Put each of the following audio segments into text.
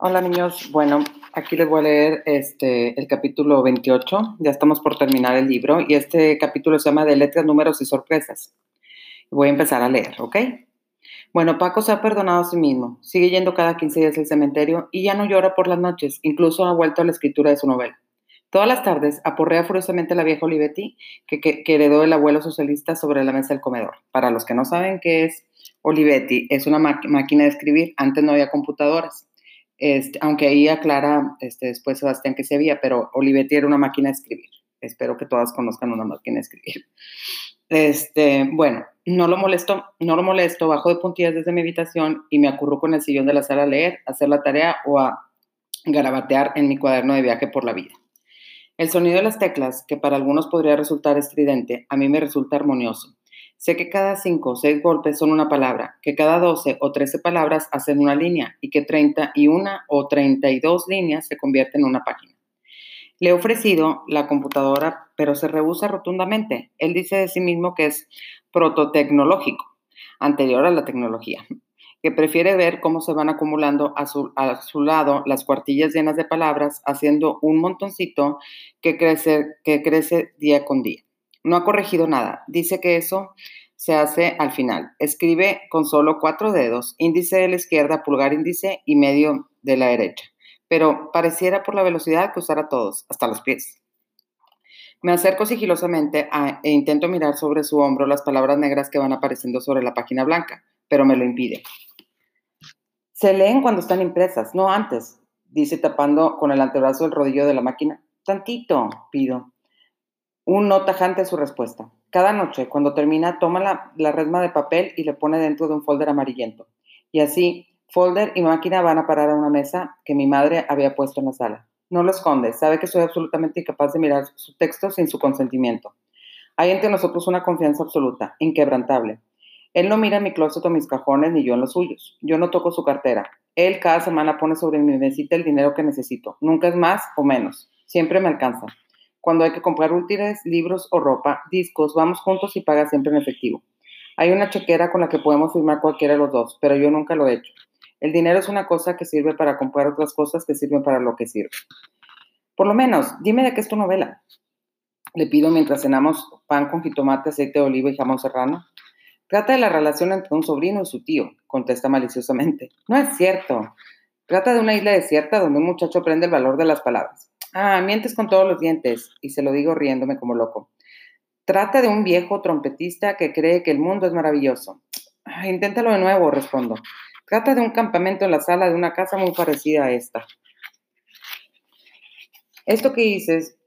Hola niños, bueno, aquí les voy a leer este, el capítulo 28, ya estamos por terminar el libro y este capítulo se llama de letras, números y sorpresas. Voy a empezar a leer, ¿ok? Bueno, Paco se ha perdonado a sí mismo, sigue yendo cada 15 días al cementerio y ya no llora por las noches, incluso ha vuelto a la escritura de su novela. Todas las tardes aporrea furiosamente a la vieja Olivetti que, que, que heredó el abuelo socialista sobre la mesa del comedor. Para los que no saben qué es Olivetti, es una máquina de escribir, antes no había computadoras este, aunque ahí aclara este, después Sebastián que se había, pero Olivetti era una máquina de escribir. Espero que todas conozcan una máquina de escribir. Este, bueno, no lo molesto, no lo molesto, bajo de puntillas desde mi habitación y me acurro con el sillón de la sala a leer, a hacer la tarea o a garabatear en mi cuaderno de viaje por la vida. El sonido de las teclas, que para algunos podría resultar estridente, a mí me resulta armonioso. Sé que cada cinco o seis golpes son una palabra, que cada doce o trece palabras hacen una línea y que treinta y una o treinta y dos líneas se convierten en una página. Le he ofrecido la computadora, pero se rehúsa rotundamente. Él dice de sí mismo que es prototecnológico, anterior a la tecnología, que prefiere ver cómo se van acumulando a su, a su lado las cuartillas llenas de palabras, haciendo un montoncito que crece, que crece día con día. No ha corregido nada. Dice que eso se hace al final. Escribe con solo cuatro dedos, índice de la izquierda, pulgar índice y medio de la derecha. Pero pareciera por la velocidad que usara todos, hasta los pies. Me acerco sigilosamente e intento mirar sobre su hombro las palabras negras que van apareciendo sobre la página blanca, pero me lo impide. Se leen cuando están impresas, no antes, dice tapando con el antebrazo el rodillo de la máquina. Tantito, pido. Un no tajante su respuesta. Cada noche, cuando termina, toma la, la, resma de papel y le pone dentro de un folder amarillento. Y así, folder y máquina van a parar a una mesa que mi madre había puesto en la sala. No lo esconde, sabe que soy absolutamente incapaz de mirar su texto sin su consentimiento. Hay entre nosotros una confianza absoluta, inquebrantable. Él no mira mi closet o mis cajones, ni yo en los suyos. Yo no toco su cartera. Él cada semana pone sobre mi mesita el dinero que necesito. Nunca es más o menos. Siempre me alcanza. Cuando hay que comprar útiles, libros o ropa, discos, vamos juntos y paga siempre en efectivo. Hay una chequera con la que podemos firmar cualquiera de los dos, pero yo nunca lo he hecho. El dinero es una cosa que sirve para comprar otras cosas que sirven para lo que sirve. Por lo menos, dime de qué es tu novela. Le pido mientras cenamos pan con jitomate, aceite de oliva y jamón serrano. Trata de la relación entre un sobrino y su tío, contesta maliciosamente. No es cierto. Trata de una isla desierta donde un muchacho aprende el valor de las palabras. Ah, mientes con todos los dientes, y se lo digo riéndome como loco. Trata de un viejo trompetista que cree que el mundo es maravilloso. Ah, inténtalo de nuevo, respondo. Trata de un campamento en la sala de una casa muy parecida a esta. Esto que dices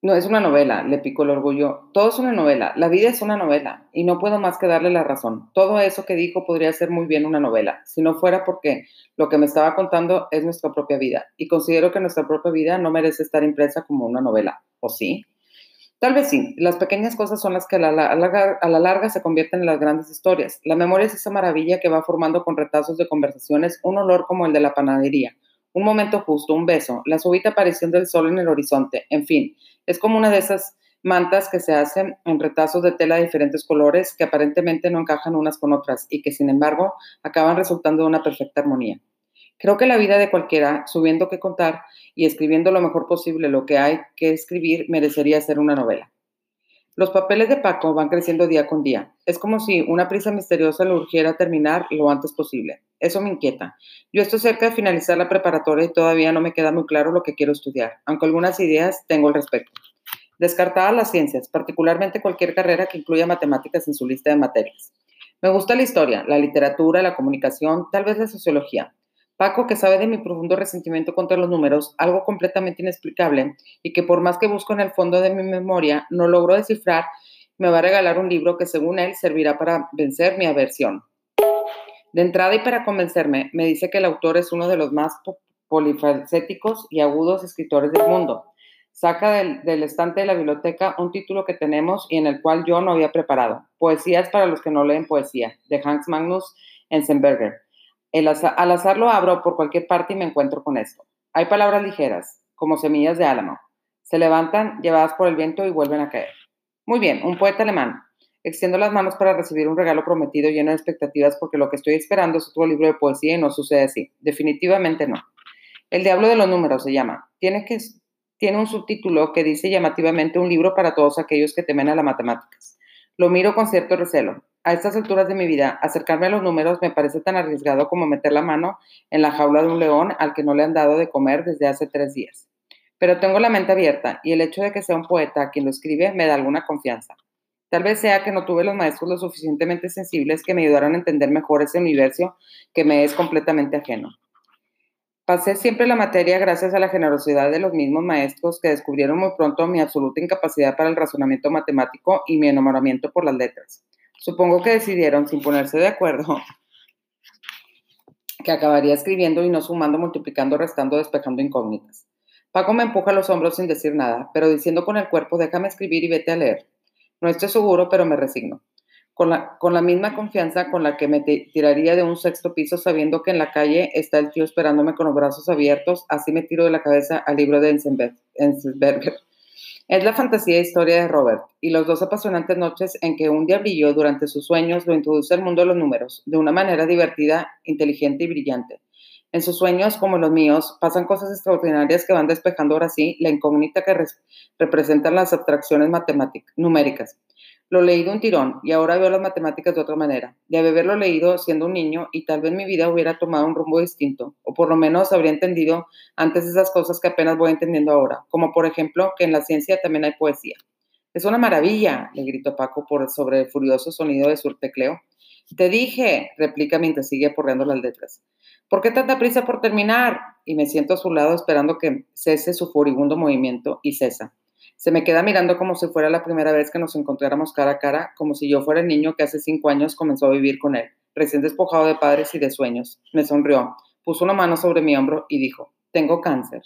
no, es una novela, le pico el orgullo. Todo es una novela, la vida es una novela, y no puedo más que darle la razón. Todo eso que dijo podría ser muy bien una novela, si no fuera porque lo que me estaba contando es nuestra propia vida, y considero que nuestra propia vida no merece estar impresa como una novela, ¿o sí? Tal vez sí, las pequeñas cosas son las que a la, larga, a la larga se convierten en las grandes historias. La memoria es esa maravilla que va formando con retazos de conversaciones un olor como el de la panadería, un momento justo, un beso, la súbita aparición del sol en el horizonte, en fin, es como una de esas mantas que se hacen en retazos de tela de diferentes colores que aparentemente no encajan unas con otras y que sin embargo acaban resultando de una perfecta armonía. Creo que la vida de cualquiera, subiendo que contar y escribiendo lo mejor posible lo que hay que escribir, merecería ser una novela. Los papeles de Paco van creciendo día con día. Es como si una prisa misteriosa le urgiera terminar lo antes posible. Eso me inquieta. Yo estoy cerca de finalizar la preparatoria y todavía no me queda muy claro lo que quiero estudiar, aunque algunas ideas tengo al respecto. Descartada las ciencias, particularmente cualquier carrera que incluya matemáticas en su lista de materias. Me gusta la historia, la literatura, la comunicación, tal vez la sociología. Paco, que sabe de mi profundo resentimiento contra los números, algo completamente inexplicable, y que por más que busco en el fondo de mi memoria no logro descifrar, me va a regalar un libro que según él servirá para vencer mi aversión. De entrada y para convencerme, me dice que el autor es uno de los más polifacéticos y agudos escritores del mundo. Saca del, estante de la biblioteca un título que tenemos y en el cual yo no había preparado. Poesías para los que no leen poesía, de Hans Magnus Al azar lo abro por cualquier parte y me encuentro con esto. Hay palabras ligeras, como semillas de álamo. Se levantan, llevadas por el viento y vuelven a caer. Muy bien, un poeta alemán. Extiendo las manos para recibir un regalo prometido lleno de expectativas porque lo que estoy esperando es otro libro de poesía y no sucede así. Definitivamente no. El Diablo de los Números se llama. Tiene, que, tiene un subtítulo que dice llamativamente un libro para todos aquellos que temen a las matemáticas. Lo miro con cierto recelo. A estas alturas de mi vida, acercarme a los números me parece tan arriesgado como meter la mano en la jaula de un león al que no le han dado de comer desde hace tres días. Pero tengo la mente abierta y el hecho de que sea un poeta quien lo escribe me da alguna confianza. Tal vez sea que no tuve los maestros lo suficientemente sensibles que me ayudaron a entender mejor ese universo que me es completamente ajeno. Pasé siempre la materia gracias a la generosidad de los mismos maestros que descubrieron muy pronto mi absoluta incapacidad para el razonamiento matemático y mi enamoramiento por las letras. Supongo que decidieron, sin ponerse de acuerdo, que acabaría escribiendo y no sumando, multiplicando, restando, despejando incógnitas. Paco me empuja los hombros sin decir nada, pero diciendo con el cuerpo, déjame escribir y vete a leer. No estoy seguro, pero me resigno con la, misma confianza con la que me tiraría de un sexto piso sabiendo que en la calle está el tío esperándome con los brazos abiertos, así me tiro de la cabeza al libro de Enzensberger. Es la fantasía e historia de Robert y las dos apasionantes noches en que un diablillo durante sus sueños lo introduce al mundo de los números de una manera divertida, inteligente y brillante. En sus sueños, como los míos, pasan cosas extraordinarias que van despejando ahora sí la incógnita que representan las abstracciones matemáticas, numéricas. Lo leí de un tirón y ahora veo las matemáticas de otra manera. De haberlo leído siendo un niño y tal vez mi vida hubiera tomado un rumbo distinto, o por lo menos habría entendido antes esas cosas que apenas voy entendiendo ahora, como por ejemplo que en la ciencia también hay poesía. Es una maravilla, le gritó Paco por sobre el furioso sonido de su tecleo. Te dije, replica mientras sigue aporreando las letras. ¿Por qué tanta prisa por terminar? Y me siento a su lado esperando que cese su furibundo movimiento y cesa. Se me queda mirando como si fuera la primera vez que nos encontráramos cara a cara, como si yo fuera el niño que hace cinco años comenzó a vivir con él, recién despojado de padres y de sueños. Me sonrió, puso una mano sobre mi hombro y dijo, tengo cáncer.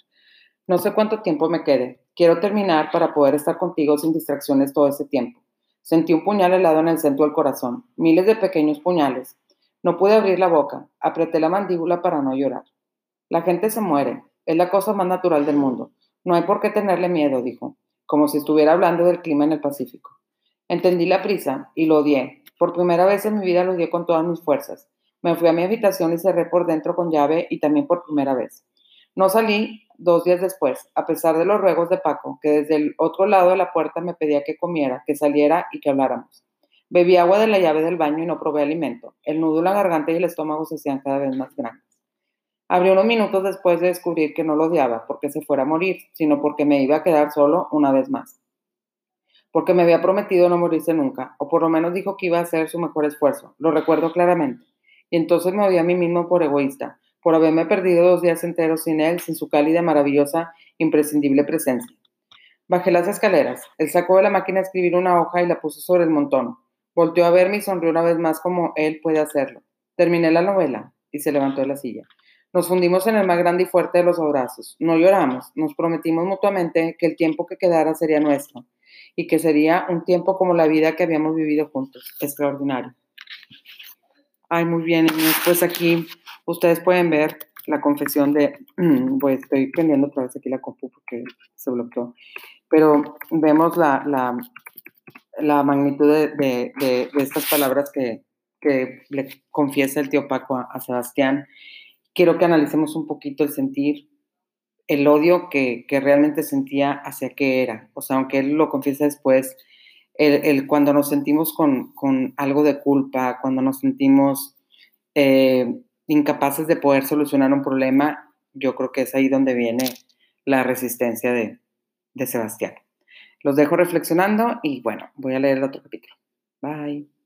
No sé cuánto tiempo me quede. Quiero terminar para poder estar contigo sin distracciones todo ese tiempo. Sentí un puñal helado en el centro del corazón, miles de pequeños puñales. No pude abrir la boca, apreté la mandíbula para no llorar. La gente se muere, es la cosa más natural del mundo. No hay por qué tenerle miedo, dijo como si estuviera hablando del clima en el Pacífico. Entendí la prisa y lo odié. Por primera vez en mi vida lo odié con todas mis fuerzas. Me fui a mi habitación y cerré por dentro con llave y también por primera vez. No salí dos días después, a pesar de los ruegos de Paco, que desde el otro lado de la puerta me pedía que comiera, que saliera y que habláramos. Bebí agua de la llave del baño y no probé alimento. El nudo en la garganta y el estómago se hacían cada vez más grandes. Abrió unos minutos después de descubrir que no lo odiaba porque se fuera a morir, sino porque me iba a quedar solo una vez más. Porque me había prometido no morirse nunca, o por lo menos dijo que iba a hacer su mejor esfuerzo. Lo recuerdo claramente. Y entonces me odié a mí mismo por egoísta, por haberme perdido dos días enteros sin él, sin su cálida, maravillosa, imprescindible presencia. Bajé las escaleras. Él sacó de la máquina a escribir una hoja y la puso sobre el montón. Volteó a verme y sonrió una vez más como él puede hacerlo. Terminé la novela y se levantó de la silla. Nos fundimos en el más grande y fuerte de los abrazos. No lloramos, nos prometimos mutuamente que el tiempo que quedara sería nuestro y que sería un tiempo como la vida que habíamos vivido juntos. Extraordinario. Ay, muy bien, Pues aquí ustedes pueden ver la confesión de, pues estoy prendiendo otra vez aquí la compu porque se bloqueó, pero vemos la, la, magnitud de, estas palabras que, le confiesa el tío Paco a Sebastián quiero que analicemos un poquito el sentir, el odio que, realmente sentía hacia qué era. O sea, aunque él lo confiesa después, cuando nos sentimos con, algo de culpa, cuando nos sentimos eh, incapaces de poder solucionar un problema, yo creo que es ahí donde viene la resistencia de, de Sebastián. Los dejo reflexionando y bueno, voy a leer el otro capítulo. Bye.